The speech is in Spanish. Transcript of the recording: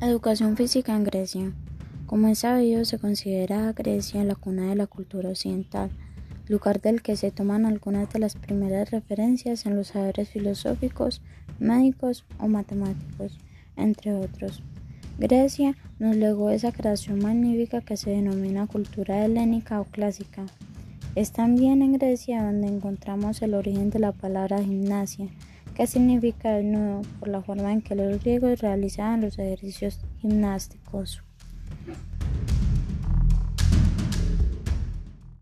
Educación física en Grecia. Como es sabido, se considera a Grecia la cuna de la cultura occidental, lugar del que se toman algunas de las primeras referencias en los saberes filosóficos, médicos o matemáticos, entre otros. Grecia nos legó esa creación magnífica que se denomina cultura helénica o clásica. Es también en Grecia donde encontramos el origen de la palabra gimnasia, Qué significa desnudo por la forma en que los griegos realizaban los ejercicios gimnásticos.